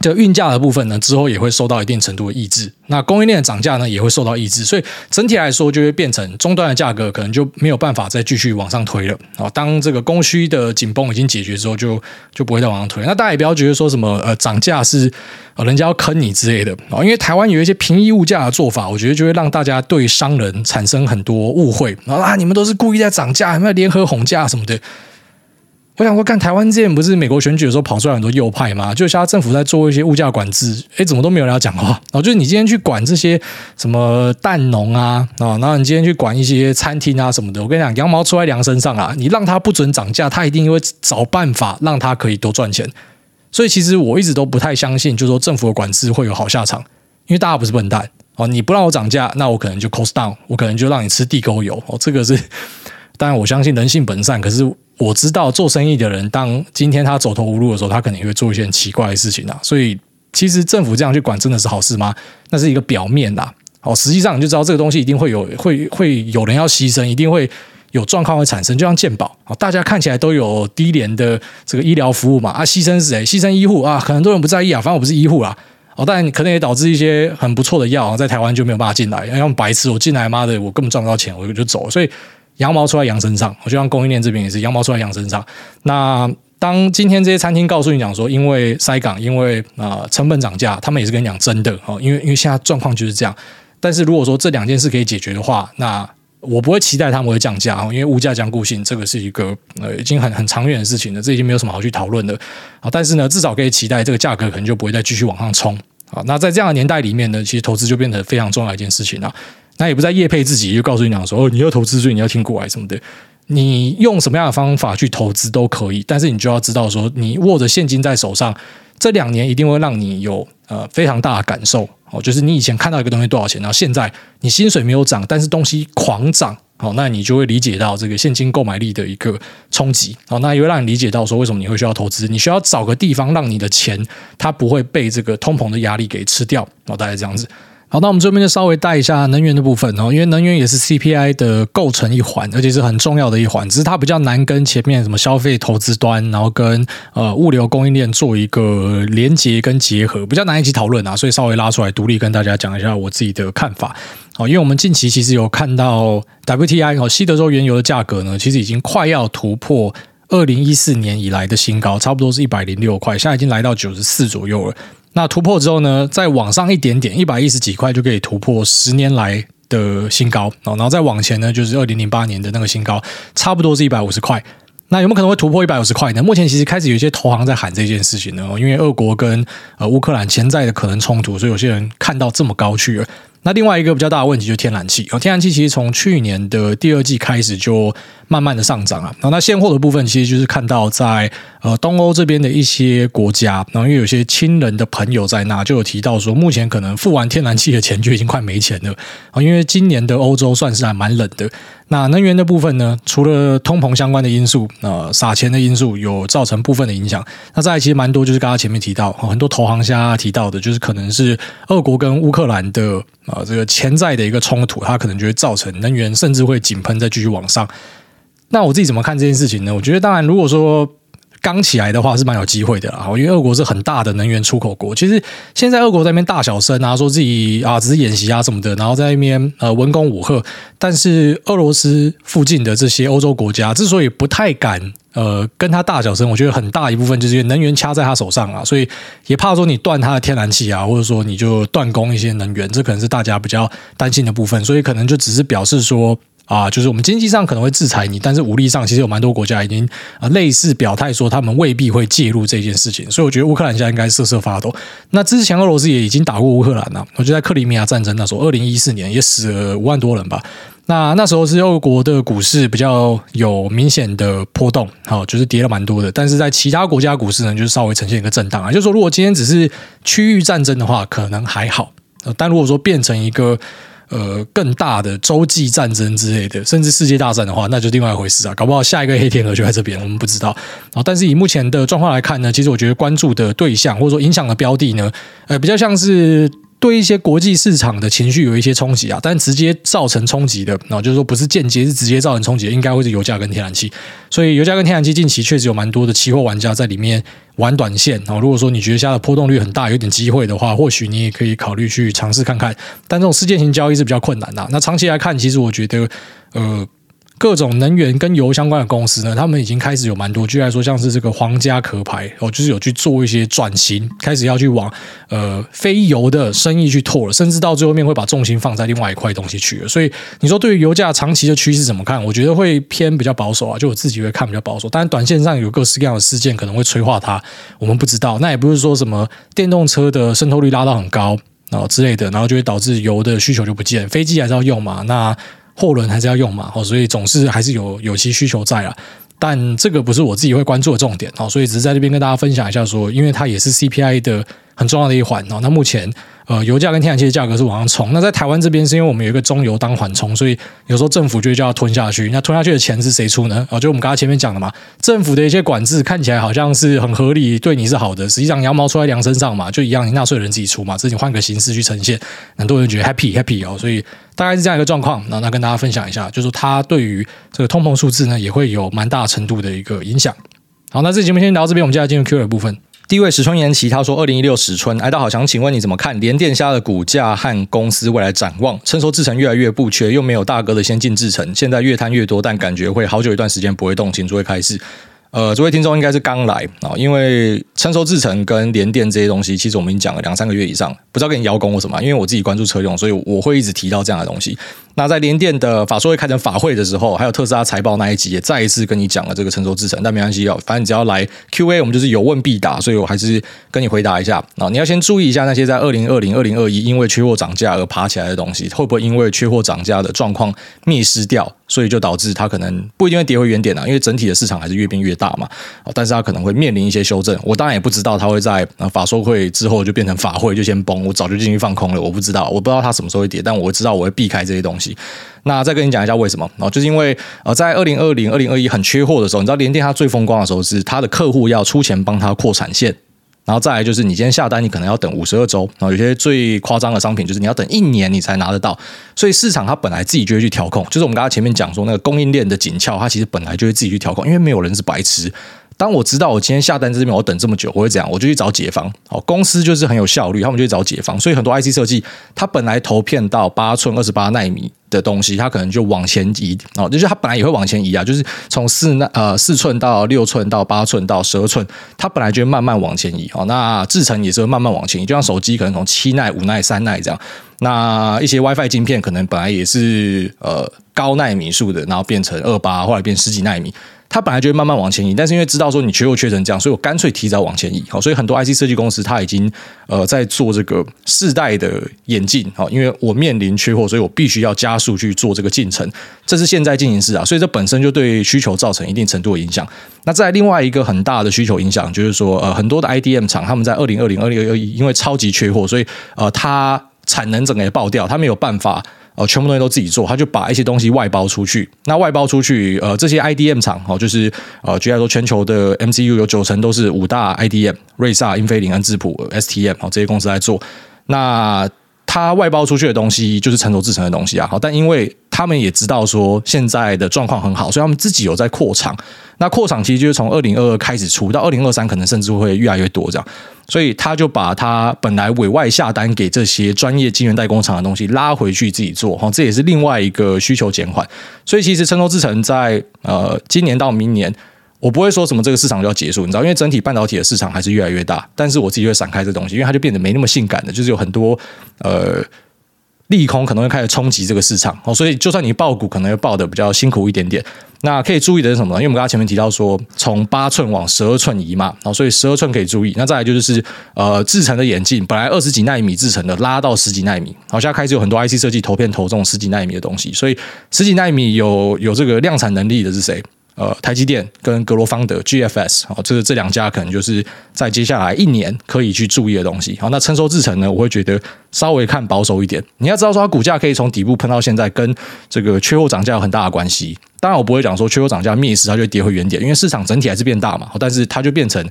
这运价的部分呢，之后也会受到一定程度的抑制。那供应链的涨价呢，也会受到抑制。所以整体来说，就会变成终端的价格可能就没有办法再继续往上推了。啊，当这个供需的紧绷已经解决之后，就就不会再往上推。那大家也不要觉得说什么呃涨价是呃人家要坑你之类的啊，因为台湾有一些平抑物价的做法，我觉得就会让大家对商人产生很多误会啊，你们都是故意在涨价，有没有联合哄价什么的。我想说，看台湾之前不是美国选举的时候跑出来很多右派嘛？就现在政府在做一些物价管制，哎，怎么都没有人要讲话？然后，就是你今天去管这些什么蛋农啊，啊，然后你今天去管一些餐厅啊什么的，我跟你讲，羊毛出在羊身上啊！你让他不准涨价，他一定会找办法让他可以多赚钱。所以其实我一直都不太相信，就是说政府的管制会有好下场，因为大家不是笨蛋哦。你不让我涨价，那我可能就 cost down，我可能就让你吃地沟油哦。这个是当然，我相信人性本善，可是。我知道做生意的人，当今天他走投无路的时候，他可能会做一些很奇怪的事情啊。所以，其实政府这样去管真的是好事吗？那是一个表面啦。哦，实际上你就知道这个东西一定会有，会会有人要牺牲，一定会有状况会产生。就像健保，大家看起来都有低廉的这个医疗服务嘛，啊，牺牲是谁？牺牲医护啊，很多人不在意啊，反正我不是医护啦。哦，但可能也导致一些很不错的药在台湾就没有办法进来，要用白痴，我进来妈的，我根本赚不到钱，我就走。所以。羊毛出在羊身上，我就像供应链这边也是羊毛出在羊身上。那当今天这些餐厅告诉你讲说，因为塞港，因为啊、呃、成本涨价，他们也是跟你讲真的哦，因为因为现在状况就是这样。但是如果说这两件事可以解决的话，那我不会期待他们会降价哦，因为物价僵固性这个是一个呃已经很很长远的事情了，这已经没有什么好去讨论的啊。但是呢，至少可以期待这个价格可能就不会再继续往上冲啊。那在这样的年代里面呢，其实投资就变得非常重要一件事情了。那也不在业配自己，就告诉你讲说哦，你要投资，所以你要听股癌什么的。你用什么样的方法去投资都可以，但是你就要知道说，你握着现金在手上，这两年一定会让你有呃非常大的感受哦。就是你以前看到一个东西多少钱，然后现在你薪水没有涨，但是东西狂涨，好，那你就会理解到这个现金购买力的一个冲击。好，那也会让你理解到说，为什么你会需要投资？你需要找个地方让你的钱它不会被这个通膨的压力给吃掉。哦，大概这样子。好，那我们这边就稍微带一下能源的部分哦，因为能源也是 CPI 的构成一环，而且是很重要的一环，只是它比较难跟前面什么消费投资端，然后跟呃物流供应链做一个连接跟结合，比较难一起讨论啊，所以稍微拉出来独立跟大家讲一下我自己的看法。哦，因为我们近期其实有看到 WTI 哦，西德州原油的价格呢，其实已经快要突破二零一四年以来的新高，差不多是一百零六块，现在已经来到九十四左右了。那突破之后呢，再往上一点点，一百一十几块就可以突破十年来的新高，然后再往前呢，就是二零零八年的那个新高，差不多是一百五十块。那有没有可能会突破一百五十块呢？目前其实开始有一些投行在喊这件事情呢，因为俄国跟呃乌克兰潜在的可能冲突，所以有些人看到这么高去了。那另外一个比较大的问题就是天然气，天然气其实从去年的第二季开始就慢慢的上涨啊。然后那现货的部分其实就是看到在呃东欧这边的一些国家，然后因为有些亲人的朋友在那，就有提到说，目前可能付完天然气的钱就已经快没钱了啊。因为今年的欧洲算是还蛮冷的。那能源的部分呢，除了通膨相关的因素，呃，撒钱的因素有造成部分的影响。那再其实蛮多，就是刚刚前面提到很多投行家提到的，就是可能是俄国跟乌克兰的。啊，这个潜在的一个冲突，它可能就会造成能源甚至会井喷，再继续往上。那我自己怎么看这件事情呢？我觉得，当然，如果说刚起来的话是蛮有机会的啦，因为俄国是很大的能源出口国。其实现在俄国在那边大小声啊，说自己啊只是演习啊什么的，然后在那边呃文攻武吓。但是俄罗斯附近的这些欧洲国家之所以不太敢呃跟他大小声，我觉得很大一部分就是因为能源掐在他手上啊，所以也怕说你断他的天然气啊，或者说你就断供一些能源，这可能是大家比较担心的部分。所以可能就只是表示说。啊，就是我们经济上可能会制裁你，但是武力上其实有蛮多国家已经啊类似表态说他们未必会介入这件事情，所以我觉得乌克兰现在应该瑟瑟发抖。那之前俄罗斯也已经打过乌克兰了，我觉得在克里米亚战争那时候，二零一四年也死了五万多人吧。那那时候是俄国的股市比较有明显的波动，好，就是跌了蛮多的。但是在其他国家股市呢，就是稍微呈现一个震荡啊。就是说，如果今天只是区域战争的话，可能还好，但如果说变成一个。呃，更大的洲际战争之类的，甚至世界大战的话，那就另外一回事啊。搞不好下一个黑天鹅就在这边，我们不知道。但是以目前的状况来看呢，其实我觉得关注的对象或者说影响的标的呢，呃，比较像是。对一些国际市场的情绪有一些冲击啊，但直接造成冲击的，那就是说不是间接，是直接造成冲击的，应该会是油价跟天然气。所以油价跟天然气近期确实有蛮多的期货玩家在里面玩短线啊。如果说你觉得现在的波动率很大，有点机会的话，或许你也可以考虑去尝试看看。但这种事件型交易是比较困难的。那长期来看，其实我觉得，呃。各种能源跟油相关的公司呢，他们已经开始有蛮多，举例来说，像是这个皇家壳牌哦，就是有去做一些转型，开始要去往呃非油的生意去拓了，甚至到最后面会把重心放在另外一块东西去了。所以你说对于油价长期的趋势怎么看？我觉得会偏比较保守啊，就我自己会看比较保守。当然，短线上有各式各样的事件可能会催化它，我们不知道。那也不是说什么电动车的渗透率拉到很高啊之类的，然后就会导致油的需求就不见，飞机还是要用嘛？那货轮还是要用嘛，哦所以总是还是有有其需求在啊，但这个不是我自己会关注的重点哦，所以只是在这边跟大家分享一下说，因为它也是 CPI 的很重要的一环哦，那目前。呃，油价跟天然气的价格是往上冲。那在台湾这边，是因为我们有一个中油当缓冲，所以有时候政府就会叫它吞下去。那吞下去的钱是谁出呢？啊，就我们刚才前面讲的嘛，政府的一些管制看起来好像是很合理，对你是好的，实际上羊毛出在羊身上嘛，就一样，你纳税人自己出嘛，自己换个形式去呈现，很多人觉得 happy happy 哦。所以大概是这样一个状况。那那跟大家分享一下，就是它对于这个通膨数字呢，也会有蛮大程度的一个影响。好，那这节目先聊到这边，我们接下来进入 Q&A 部分。第一位石春言齐，他说：“二零一六石春，哎大好，想请问你怎么看联电下的股价和公司未来展望？称说制程越来越不缺，又没有大哥的先进制程，现在越摊越多，但感觉会好久一段时间不会动，请诸位开示。”呃，这位听众应该是刚来啊，因为成熟制程跟联电这些东西，其实我们已经讲了两三个月以上，不知道跟你邀功或什么，因为我自己关注车用，所以我会一直提到这样的东西。那在联电的法说会开成法会的时候，还有特斯拉财报那一集，也再一次跟你讲了这个成熟制程，但没关系哦，反正你只要来 Q&A，我们就是有问必答，所以我还是跟你回答一下啊。你要先注意一下那些在二零二零、二零二一因为缺货涨价而爬起来的东西，会不会因为缺货涨价的状况灭失掉？所以就导致它可能不一定会跌回原点啊，因为整体的市场还是越变越大嘛。但是它可能会面临一些修正。我当然也不知道它会在法说会之后就变成法会就先崩，我早就进去放空了。我不知道，我不知道它什么时候会跌，但我知道我会避开这些东西。那再跟你讲一下为什么啊？就是因为呃，在二零二零、二零二一很缺货的时候，你知道联电它最风光的时候是它的客户要出钱帮它扩产线。然后再来就是，你今天下单，你可能要等五十二周。然后有些最夸张的商品，就是你要等一年你才拿得到。所以市场它本来自己就会去调控，就是我们刚才前面讲说那个供应链的紧俏，它其实本来就会自己去调控，因为没有人是白痴。当我知道我今天下单这边我等这么久，我会怎样？我就去找解方。好，公司就是很有效率，他们就去找解方。所以很多 IC 设计，它本来投片到八寸、二十八奈米的东西，它可能就往前移。哦，就是它本来也会往前移啊，就是从四奈呃四寸到六寸到八寸到十二寸，它本来就会慢慢往前移。哦，那制程也是会慢慢往前移，就像手机可能从七奈、五奈、三奈这样。那一些 WiFi 晶片可能本来也是呃高奈米数的，然后变成二八，后来变十几奈米。它本来就会慢慢往前移，但是因为知道说你缺货缺成这样，所以我干脆提早往前移。好，所以很多 IC 设计公司它已经呃在做这个世代的演进。好，因为我面临缺货，所以我必须要加速去做这个进程。这是现在进行式啊，所以这本身就对需求造成一定程度的影响。那在另外一个很大的需求影响，就是说呃很多的 IDM 厂他们在二零二零、二零二一因为超级缺货，所以呃它产能整个也爆掉，它没有办法。哦，全部东西都自己做，他就把一些东西外包出去。那外包出去，呃，这些 IDM 厂，哦，就是呃，举例说，全球的 MCU 有九成都是五大 IDM，瑞萨、英飞凌、恩智浦、STM，哦，这些公司来做。那他外包出去的东西就是成熟制成的东西啊，好，但因为他们也知道说现在的状况很好，所以他们自己有在扩厂。那扩厂其实就是从二零二二开始出，到二零二三可能甚至会越来越多这样。所以他就把他本来委外下单给这些专业晶圆代工厂的东西拉回去自己做，哈，这也是另外一个需求减缓。所以其实成熟制成在呃今年到明年，我不会说什么这个市场就要结束，你知道，因为整体半导体的市场还是越来越大，但是我自己会闪开这东西，因为它就变得没那么性感的，就是有很多呃。利空可能会开始冲击这个市场哦，所以就算你爆股，可能会爆的比较辛苦一点点。那可以注意的是什么呢？因为我们刚刚前面提到说，从八寸往十二寸移嘛，哦，所以十二寸可以注意。那再来就是呃，制程的演进，本来二十几纳米制程的拉到十几纳米，好，现在开始有很多 IC 设计投片投这种十几纳米的东西，所以十几纳米有有这个量产能力的是谁？呃，台积电跟格罗方德 GFS 哦，这个这两家可能就是在接下来一年可以去注意的东西。好，那成熟制程呢，我会觉得稍微看保守一点。你要知道说，它股价可以从底部喷到现在，跟这个缺货涨价有很大的关系。当然，我不会讲说缺货涨价灭时它就跌回原点，因为市场整体还是变大嘛。但是它就变成。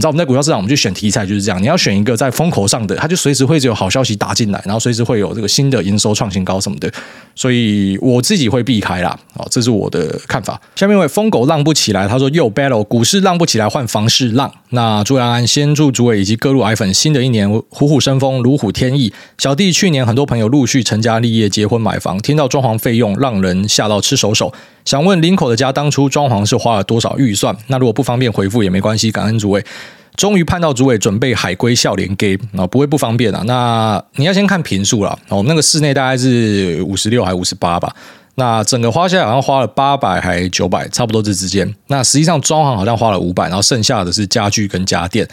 你知道我们在股票市场，我们去选题材就是这样。你要选一个在风口上的，它就随时会有好消息打进来，然后随时会有这个新的营收创新高什么的。所以我自己会避开啦。好，这是我的看法。下面一位疯狗浪不起来，他说又 battle 股市浪不起来，换房市浪。那朱安安先祝诸位以及各路爱粉新的一年虎虎生风，如虎添翼。小弟去年很多朋友陆续成家立业、结婚买房，听到装潢费用让人吓到吃手手。想问林口的家当初装潢是花了多少预算？那如果不方便回复也没关系，感恩诸位。终于盼到主委准备海归笑脸给啊，不会不方便啊。那你要先看坪数了，我们那个室内大概是五十六还五十八吧。那整个花下来好像花了八百还九百，差不多这之间。那实际上装潢好像花了五百，然后剩下的是家具跟家电。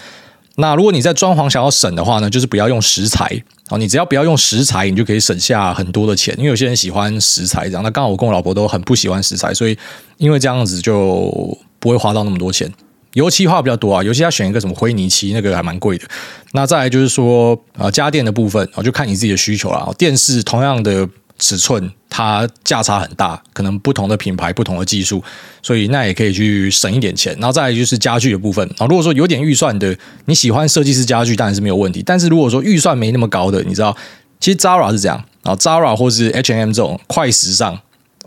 那如果你在装潢想要省的话呢，就是不要用石材哦，你只要不要用石材，你就可以省下很多的钱。因为有些人喜欢石材这样，那刚好我跟我老婆都很不喜欢石材，所以因为这样子就不会花到那么多钱。油漆花比较多啊，尤其要选一个什么灰泥漆，那个还蛮贵的。那再来就是说，呃，家电的部分，就看你自己的需求了。电视同样的尺寸，它价差很大，可能不同的品牌、不同的技术，所以那也可以去省一点钱。然后再来就是家具的部分啊，如果说有点预算的，你喜欢设计师家具，当然是没有问题。但是如果说预算没那么高的，你知道，其实 Zara 是这样啊，Zara 或是 H&M 这种快时尚。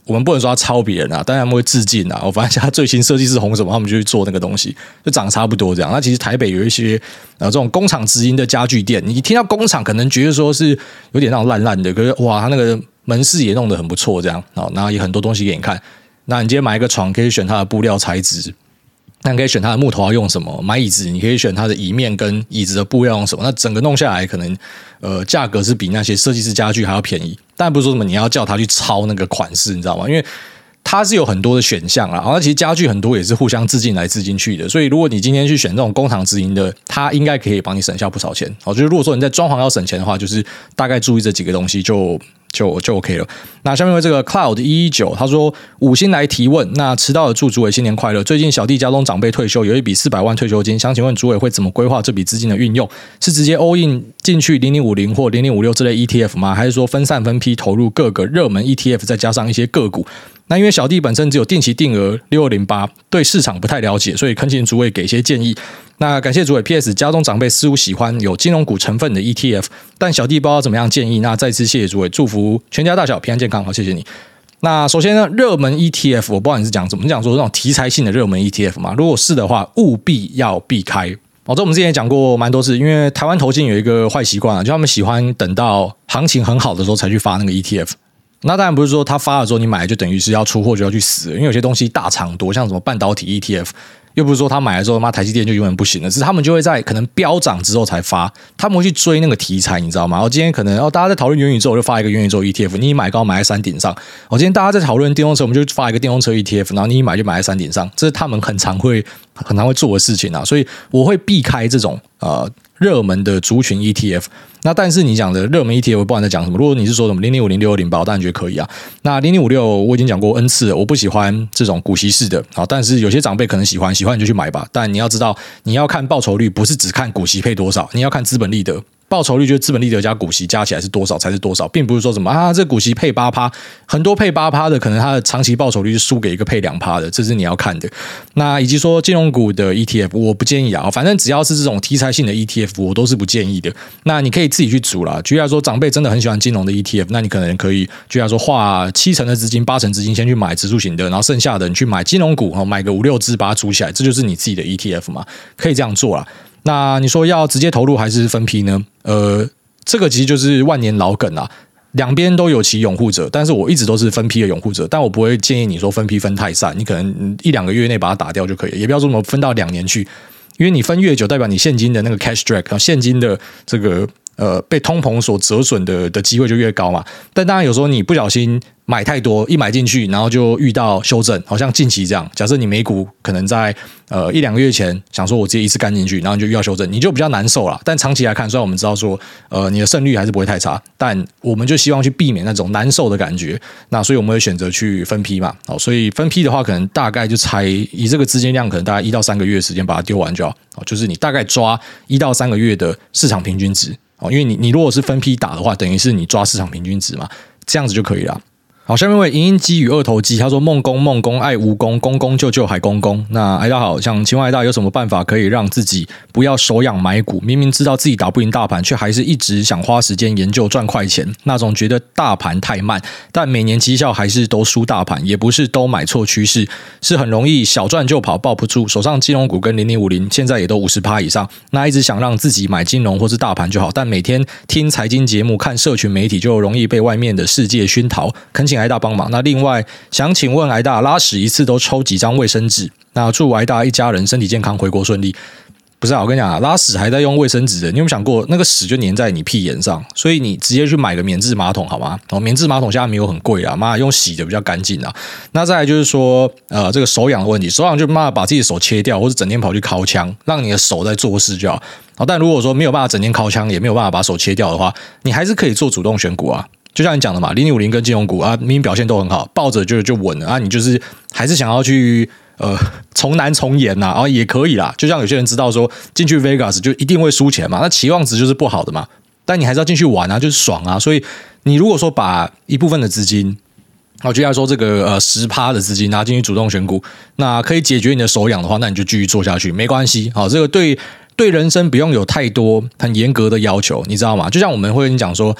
我们不能说他抄别人啊，当然他们会致敬啊。我发现他最新设计师红什么，他们就去做那个东西，就长差不多这样。那其实台北有一些呃这种工厂直营的家具店，你听到工厂可能觉得说是有点那种烂烂的，可是哇，他那个门市也弄得很不错，这样啊，然后也很多东西给你看。那你今天买一个床，可以选它的布料材质。那你可以选它的木头要用什么？买椅子，你可以选它的椅面跟椅子的布料用什么？那整个弄下来，可能呃价格是比那些设计师家具还要便宜。但不是说什么你要叫他去抄那个款式，你知道吗？因为它是有很多的选项啦。而其实家具很多也是互相致敬来致敬去的。所以如果你今天去选这种工厂直营的，它应该可以帮你省下不少钱。好，就是如果说你在装潢要省钱的话，就是大概注意这几个东西就。就就 OK 了。那下面为这个 Cloud 一一九，他说五星来提问。那迟到的祝主委新年快乐。最近小弟家中长辈退休，有一笔四百万退休金，想请问主委会怎么规划这笔资金的运用？是直接 all in 进去零零五零或零零五六这类 ETF 吗？还是说分散分批投入各个热门 ETF，再加上一些个股？那因为小弟本身只有定期定额六二零八，对市场不太了解，所以恳请诸位给一些建议。那感谢诸位。P.S. 家中长辈似乎喜欢有金融股成分的 ETF，但小弟不知道怎么样建议。那再次谢谢诸位，祝福全家大小平安健康。好，谢谢你。那首先呢，热门 ETF 我不知道你是讲怎么，讲说那种题材性的热门 ETF 嘛？如果是的话，务必要避开。哦，这我们之前也讲过蛮多次，因为台湾投信有一个坏习惯啊，就他们喜欢等到行情很好的时候才去发那个 ETF。那当然不是说他发了之后你买就等于是要出货就要去死，因为有些东西大厂多，像什么半导体 ETF，又不是说他买了之后妈台积电就永远不行了，是他们就会在可能飙涨之后才发，他们会去追那个题材，你知道吗？然后今天可能哦大家在讨论元宇宙，我就发一个元宇宙 ETF，你一买高买在山顶上。我今天大家在讨论电动车，我们就发一个电动车 ETF，然后你一买就买在山顶上，这是他们很常会很常会做的事情啊，所以我会避开这种呃。热门的族群 ETF，那但是你讲的热门 ETF，不管在讲什么。如果你是说什么零零五零六二零八，我当然觉得可以啊。那零零五六我已经讲过 N 次了，我不喜欢这种股息式的啊。但是有些长辈可能喜欢，喜欢你就去买吧。但你要知道，你要看报酬率，不是只看股息配多少，你要看资本利得。报酬率就是资本利得加股息加起来是多少才是多少，并不是说什么啊，这股息配八趴，很多配八趴的，可能它的长期报酬率是输给一个配两趴的，这是你要看的。那以及说金融股的 ETF，我不建议啊，反正只要是这种题材性的 ETF，我都是不建议的。那你可以自己去组啦。举例来说，长辈真的很喜欢金融的 ETF，那你可能可以，举例来说，花七成的资金、八成资金先去买指数型的，然后剩下的你去买金融股，哦，买个五六只把它组起来，这就是你自己的 ETF 嘛，可以这样做啦。那你说要直接投入还是分批呢？呃，这个其实就是万年老梗啊，两边都有其拥护者，但是我一直都是分批的拥护者，但我不会建议你说分批分太散，你可能一两个月内把它打掉就可以了，也不要说什么分到两年去，因为你分越久，代表你现金的那个 cash drag，现金的这个呃被通膨所折损的的机会就越高嘛。但当然有时候你不小心。买太多，一买进去，然后就遇到修正，好像近期这样。假设你美股可能在呃一两个月前想说我直接一次干进去，然后就遇到修正，你就比较难受了。但长期来看，虽然我们知道说呃你的胜率还是不会太差，但我们就希望去避免那种难受的感觉。那所以我们会选择去分批嘛。哦，所以分批的话，可能大概就才以这个资金量，可能大概一到三个月的时间把它丢完就好。哦就是你大概抓一到三个月的市场平均值哦，因为你你如果是分批打的话，等于是你抓市场平均值嘛，这样子就可以了。好，下面为银鹰鸡与二头鸡，他说梦公梦公爱蜈蚣，公公救救海公公。那艾大好，想请问艾大有什么办法可以让自己不要手痒买股？明明知道自己打不赢大盘，却还是一直想花时间研究赚快钱。那种觉得大盘太慢，但每年绩效还是都输大盘，也不是都买错趋势，是很容易小赚就跑，抱不住。手上金融股跟零零五零现在也都五十趴以上，那一直想让自己买金融或是大盘就好，但每天听财经节目、看社群媒体，就容易被外面的世界熏陶。恳请。挨大帮忙。那另外想请问挨大拉屎一次都抽几张卫生纸？那祝挨大一家人身体健康，回国顺利。不是啊，我跟你讲啊，拉屎还在用卫生纸的，你有没有想过那个屎就粘在你屁眼上？所以你直接去买个棉质马桶好吗？哦，免治马桶现在没有很贵啊，妈用洗的比较干净啊。那再来就是说，呃，这个手痒的问题，手痒就妈把自己的手切掉，或者整天跑去敲枪，让你的手在做事就好。但如果说没有办法整天敲枪，也没有办法把手切掉的话，你还是可以做主动选股啊。就像你讲的嘛，零零五零跟金融股啊，明明表现都很好，抱着就就稳了啊。你就是还是想要去呃 从难从严呐，啊也可以啦。就像有些人知道说进去 Vegas 就一定会输钱嘛，那期望值就是不好的嘛。但你还是要进去玩啊，就是爽啊。所以你如果说把一部分的资金，我就像说这个呃十趴的资金拿进去主动选股，那可以解决你的手痒的话，那你就继续做下去，没关系。好，这个对对人生不用有太多很严格的要求，你知道吗？就像我们会跟你讲说。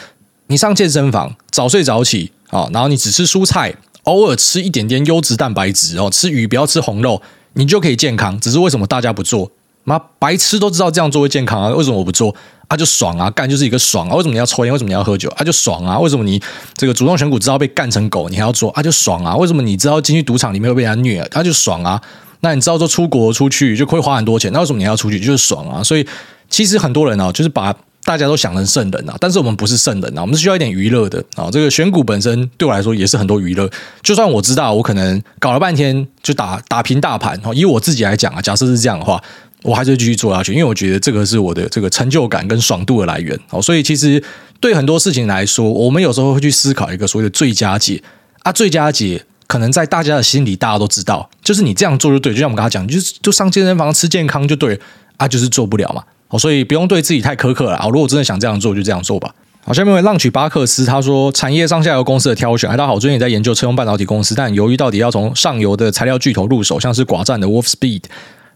你上健身房早睡早起啊，然后你只吃蔬菜，偶尔吃一点点优质蛋白质哦，吃鱼不要吃红肉，你就可以健康。只是为什么大家不做？妈白痴都知道这样做会健康啊，为什么我不做？啊，就爽啊，干就是一个爽啊。为什么你要抽烟？为什么你要喝酒？啊，就爽啊。为什么你这个主动选股知道被干成狗，你还要做？啊，就爽啊。为什么你知道进去赌场里面会被人家虐？啊，就爽啊。那你知道说出国出去就会花很多钱，那为什么你要出去？就是爽啊。所以其实很多人啊，就是把。大家都想成圣人啊，但是我们不是圣人啊，我们是需要一点娱乐的啊。这个选股本身对我来说也是很多娱乐。就算我知道我可能搞了半天就打打平大盘，以我自己来讲啊，假设是这样的话，我还是继续做下去，因为我觉得这个是我的这个成就感跟爽度的来源。所以其实对很多事情来说，我们有时候会去思考一个所谓的最佳解啊，最佳解可能在大家的心里大家都知道，就是你这样做就对，就像我们刚才讲，就是就上健身房吃健康就对啊，就是做不了嘛。哦，所以不用对自己太苛刻了啊！如果真的想这样做，就这样做吧。好，下面为浪曲巴克斯他说，产业上下游公司的挑选。大家好，最近也在研究车用半导体公司，但由于到底要从上游的材料巨头入手，像是寡占的 Wolfspeed。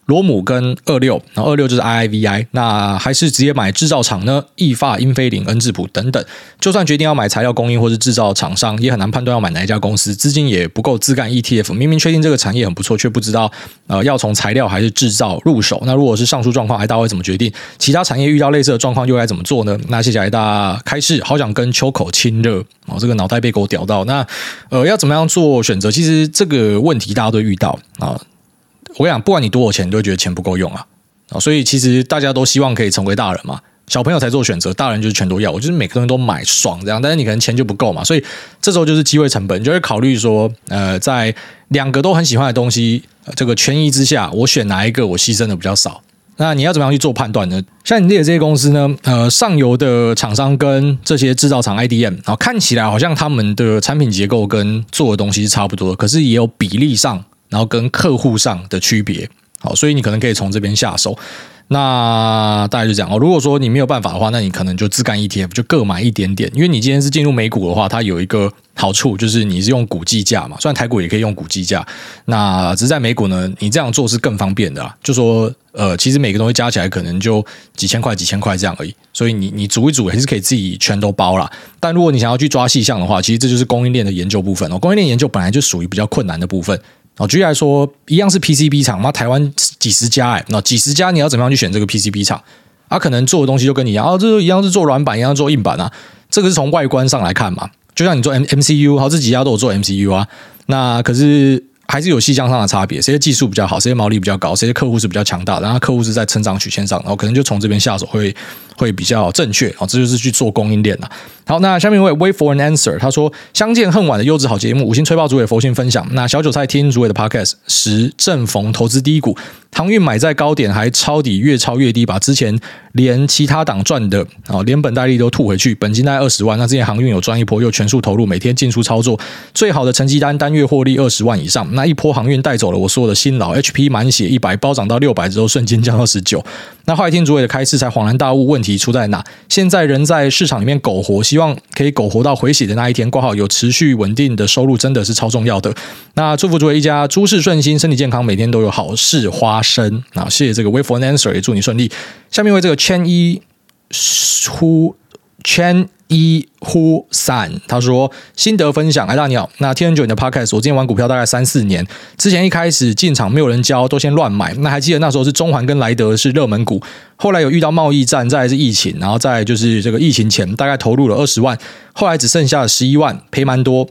罗姆跟二六，然后二六就是 IIVI，那还是直接买制造厂呢？意法、英飞凌、恩智浦等等。就算决定要买材料供应或是制造厂商，也很难判断要买哪一家公司，资金也不够自干 ETF。明明确定这个产业很不错，却不知道呃要从材料还是制造入手。那如果是上述状况，艾大会怎么决定？其他产业遇到类似的状况又该怎么做呢？那谢谢艾大开示，好想跟秋口亲热哦，这个脑袋被狗屌到。那呃要怎么样做选择？其实这个问题大家都遇到啊。我跟你讲，不管你多有钱，你都会觉得钱不够用啊！啊，所以其实大家都希望可以成为大人嘛，小朋友才做选择，大人就是全都要。我就是每个东西都买爽这样，但是你可能钱就不够嘛，所以这时候就是机会成本，你就会考虑说，呃，在两个都很喜欢的东西这个权宜之下，我选哪一个，我牺牲的比较少。那你要怎么样去做判断呢？像你列的这些公司呢，呃，上游的厂商跟这些制造厂 IDM 啊，看起来好像他们的产品结构跟做的东西是差不多，可是也有比例上。然后跟客户上的区别，好，所以你可能可以从这边下手。那大概就这样哦。如果说你没有办法的话，那你可能就自干 ETF，就各买一点点。因为你今天是进入美股的话，它有一个好处就是你是用股计价嘛，虽然台股也可以用股计价，那只是在美股呢，你这样做是更方便的啦。就说呃，其实每个东西加起来可能就几千块、几千块这样而已，所以你你组一组还是可以自己全都包啦。但如果你想要去抓细项的话，其实这就是供应链的研究部分哦。供应链研究本来就属于比较困难的部分。哦，举例来说，一样是 PCB 厂，那台湾几十家哎，那几十家你要怎么样去选这个 PCB 厂？啊，可能做的东西就跟你一样，哦，这一样是做软板，一样做硬板啊。这个是从外观上来看嘛，就像你做 M MCU，好，这几家都有做 MCU 啊。那可是还是有细项上的差别，谁的技术比较好，谁的毛利比较高，谁的客户是比较强大，然后客户是在成长曲线上，然后可能就从这边下手会会比较正确啊。这就是去做供应链了。好，那下面一位 Wait for an answer，他说：“相见恨晚的优质好节目，五星吹爆主委佛心分享。那小韭菜听主委的 Podcast 时，正逢投资低谷，航运买在高点还抄底，越抄越低，把之前连其他档赚的啊连本带利都吐回去，本金大概二十万。那之前航运有赚一波，又全数投入，每天进出操作，最好的成绩单单月获利二十万以上。那一波航运带走了我所有的辛劳，HP 满血一百，暴涨到六百之后瞬间降到十九。那后来听主委的开示，才恍然大悟，问题出在哪？现在人在市场里面苟活，希望。”可以苟活到回血的那一天，挂号有持续稳定的收入，真的是超重要的。那祝福诸位一家诸事顺心，身体健康，每天都有好事发生。那谢谢这个 Wait for an answer，也祝你顺利。下面为这个 Chen 一呼 Chen 一呼散，他说心得分享。哎，大鸟，那天很久你的 Podcast，我今天玩股票大概三四年，之前一开始进场没有人教，都先乱买。那还记得那时候是中环跟莱德是热门股。后来有遇到贸易战，再是疫情，然后再就是这个疫情前，大概投入了二十万，后来只剩下了十一万，赔蛮多。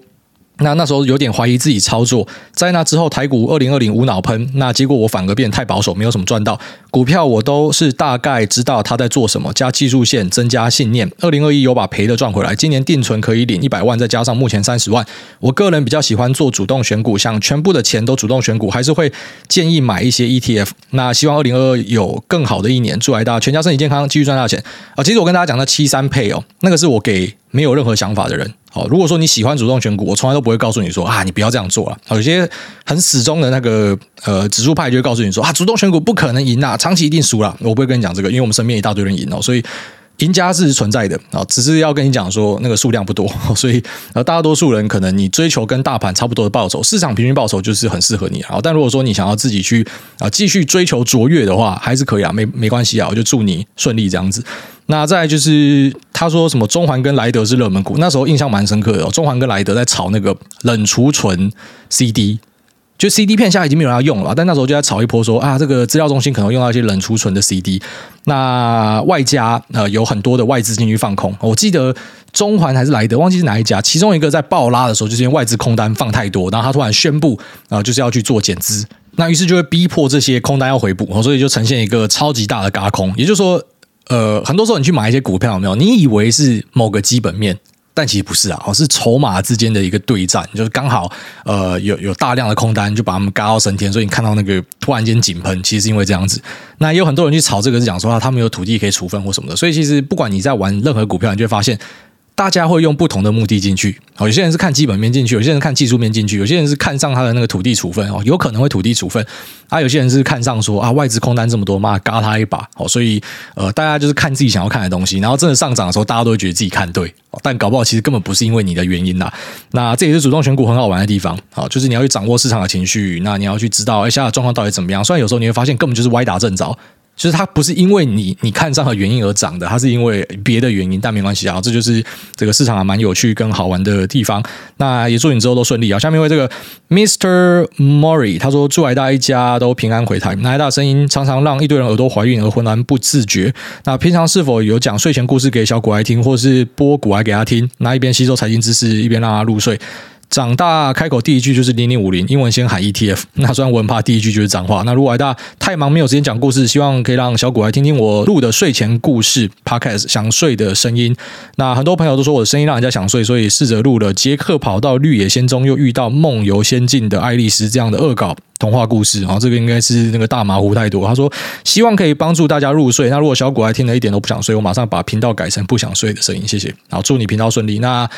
那那时候有点怀疑自己操作，在那之后台股二零二零无脑喷，那结果我反而变得太保守，没有什么赚到。股票我都是大概知道他在做什么，加技术线增加信念。二零二一有把赔的赚回来，今年定存可以领一百万，再加上目前三十万。我个人比较喜欢做主动选股，想全部的钱都主动选股，还是会建议买一些 ETF。那希望二零二二有更好的一年，祝大家全家身体健康，继续赚大钱啊！其实我跟大家讲的七三配哦，那个是我给没有任何想法的人。好，如果说你喜欢主动选股，我从来都不会告诉你说啊，你不要这样做了。有些很死忠的那个呃指数派就会告诉你说啊，主动选股不可能赢啊，长期一定输了。我不会跟你讲这个，因为我们身边一大堆人赢哦，所以赢家是存在的啊，只是要跟你讲说那个数量不多，所以呃大多数人可能你追求跟大盘差不多的报酬，市场平均报酬就是很适合你啊。但如果说你想要自己去啊继续追求卓越的话，还是可以啊，没没关系啊，我就祝你顺利这样子。那再就是他说什么中环跟莱德是热门股，那时候印象蛮深刻的哦。中环跟莱德在炒那个冷储存 CD，就 CD 片现在已经没有人要用了，但那时候就在炒一波说啊，这个资料中心可能用到一些冷储存的 CD。那外加呃有很多的外资进去放空，我记得中环还是莱德，忘记是哪一家，其中一个在爆拉的时候，就是因为外资空单放太多，然后他突然宣布啊，就是要去做减资，那于是就会逼迫这些空单要回补，所以就呈现一个超级大的轧空，也就是说。呃，很多时候你去买一些股票，有没有？你以为是某个基本面，但其实不是啊，是筹码之间的一个对战，就是刚好呃有有大量的空单，就把他们嘎到升天，所以你看到那个突然间井喷，其实是因为这样子。那也有很多人去炒这个，是讲说啊，他们有土地可以处分或什么的。所以其实不管你在玩任何股票，你就会发现。大家会用不同的目的进去，有些人是看基本面进去，有些人看技术面进去，有些人是看上他的那个土地处分哦，有可能会土地处分啊，有些人是看上说啊，外资空单这么多，妈嘎他一把哦，所以呃，大家就是看自己想要看的东西，然后真的上涨的时候，大家都会觉得自己看对，但搞不好其实根本不是因为你的原因呐。那这也是主动选股很好玩的地方，好，就是你要去掌握市场的情绪，那你要去知道哎，现在状况到底怎么样。虽然有时候你会发现根本就是歪打正着。就是它不是因为你你看上的原因而涨的，它是因为别的原因，但没关系啊，这就是这个市场还蛮有趣跟好玩的地方。那也祝你之后都顺利啊！下面为这个 Mr. Mori 他说，祝来大一家都平安回台。来大声音常常让一堆人耳朵怀孕而浑然不自觉。那平常是否有讲睡前故事给小股癌听，或是播股癌给他听？那一边吸收财经知识，一边让他入睡。长大开口第一句就是零零五零，英文先喊 ETF。那虽然我很怕第一句就是脏话。那如果大家太忙没有时间讲故事，希望可以让小股来听听我录的睡前故事 Podcast，想睡的声音。那很多朋友都说我的声音让人家想睡，所以试着录了杰克跑到绿野仙踪，又遇到梦游仙境的爱丽丝这样的恶搞童话故事。啊，这个应该是那个大麻糊太多。他说希望可以帮助大家入睡。那如果小股来听了一点都不想睡，我马上把频道改成不想睡的声音。谢谢。好，祝你频道顺利。那。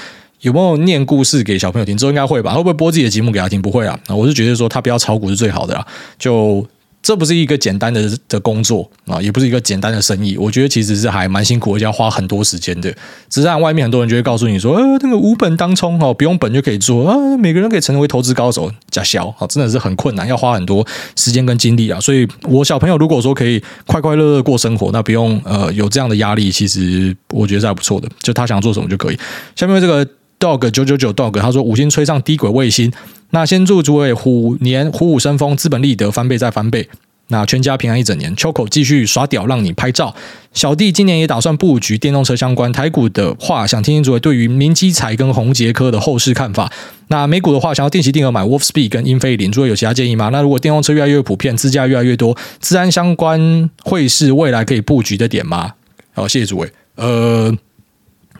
有没有念故事给小朋友听？之后应该会吧？会不会播自己的节目给他听？不会啊！我是觉得说他不要炒股是最好的啦。就这不是一个简单的的工作啊，也不是一个简单的生意。我觉得其实是还蛮辛苦，而且要花很多时间的。只是外面很多人就会告诉你说，呃，那个无本当冲哦，不用本就可以做啊，每个人可以成为投资高手，假小啊，真的是很困难，要花很多时间跟精力啊。所以，我小朋友如果说可以快快乐乐过生活，那不用呃有这样的压力，其实我觉得是还不错的。就他想做什么就可以。下面这个 dog 九九九 dog 他说五星吹上低轨卫星。那先祝诸位虎年虎虎生风，资本利得翻倍再翻倍。那全家平安一整年。秋口继续耍屌，让你拍照。小弟今年也打算布局电动车相关台股的话，想听听诸位对于明基材跟宏捷科的后市看法。那美股的话，想要定期定额买 Wolfspeed 跟英飞凌，诸位有其他建议吗？那如果电动车越来越普遍，自驾越来越多，资安相关会是未来可以布局的点吗？好，谢谢诸位。呃，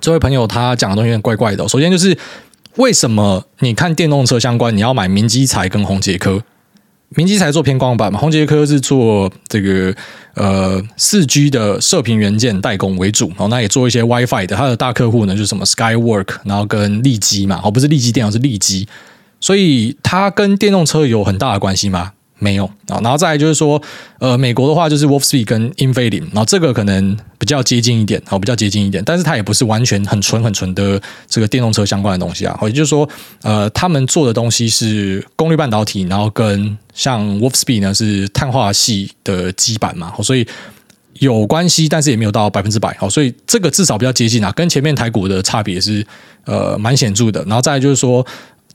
这位朋友他讲的东西有点怪怪的。首先就是。为什么你看电动车相关，你要买明基材跟宏杰科？明基材做偏光板嘛，宏杰科是做这个呃四 G 的射频元件代工为主哦，那也做一些 WiFi 的。它的大客户呢就是什么 Skywork，然后跟利基嘛，哦不是利基电脑是利基，所以它跟电动车有很大的关系吗？没有啊，然后再来就是说，呃，美国的话就是 Wolfspeed 跟英飞凌，然后这个可能比较接近一点，好，比较接近一点，但是它也不是完全很纯很纯的这个电动车相关的东西啊，也就是说，呃，他们做的东西是功率半导体，然后跟像 Wolfspeed 呢是碳化系的基板嘛，所以有关系，但是也没有到百分之百，好，所以这个至少比较接近啊，跟前面台股的差别是呃蛮显著的，然后再来就是说，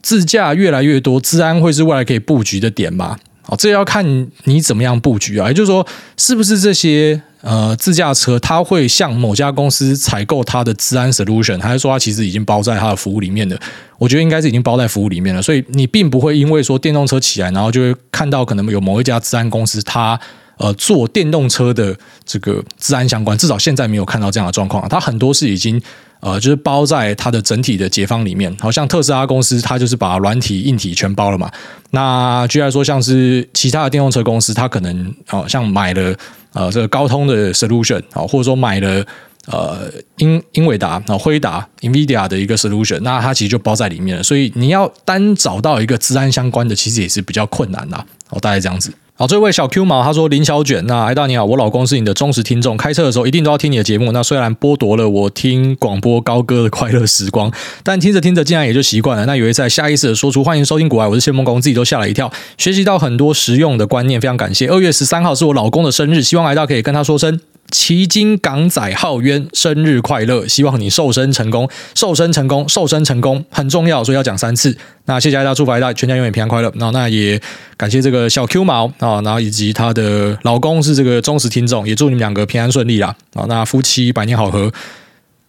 自驾越来越多，资安会是未来可以布局的点嘛？哦，这要看你怎么样布局啊，也就是说，是不是这些呃自驾车，它会向某家公司采购它的治安 solution，还是说它其实已经包在它的服务里面的？我觉得应该是已经包在服务里面了，所以你并不会因为说电动车起来，然后就会看到可能有某一家治安公司它呃做电动车的这个资安相关，至少现在没有看到这样的状况，它很多是已经。呃，就是包在它的整体的解方里面，好像特斯拉公司，它就是把软体、硬体全包了嘛。那居然说，像是其他的电动车公司，它可能哦，像买了呃这个高通的 solution 啊，或者说买了呃英英伟达啊、辉达、NVIDIA 的一个 solution，那它其实就包在里面了。所以你要单找到一个资安相关的，其实也是比较困难的。哦，大概这样子。好，这位小 Q 毛他说林小卷，那艾大你好，我老公是你的忠实听众，开车的时候一定都要听你的节目。那虽然剥夺了我听广播高歌的快乐时光，但听着听着竟然也就习惯了。那有一次下意识的说出欢迎收听国爱，我是谢梦工，自己都吓了一跳，学习到很多实用的观念，非常感谢。二月十三号是我老公的生日，希望艾大可以跟他说声。奇金港仔浩渊生日快乐！希望你瘦身成功，瘦身成功，瘦身成功很重要，所以要讲三次。那谢谢大家，祝福大家全家永远平安快乐。然后那也感谢这个小 Q 毛啊，然后以及他的老公是这个忠实听众，也祝你们两个平安顺利啦。啊，那夫妻百年好合。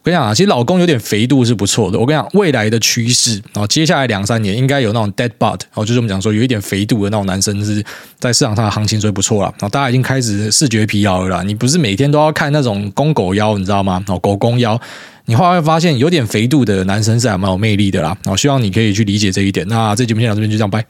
我跟你讲啊，其实老公有点肥度是不错的。我跟你讲，未来的趋势，然后接下来两三年应该有那种 dead bod，哦，就是我们讲说有一点肥度的那种男生是在市场上的行情最不错了。然后大家已经开始视觉疲劳了啦，你不是每天都要看那种公狗腰，你知道吗？哦，狗公腰，你后来会发现有点肥度的男生是还蛮有魅力的啦。然后希望你可以去理解这一点。那这节目先到这边就这样拜。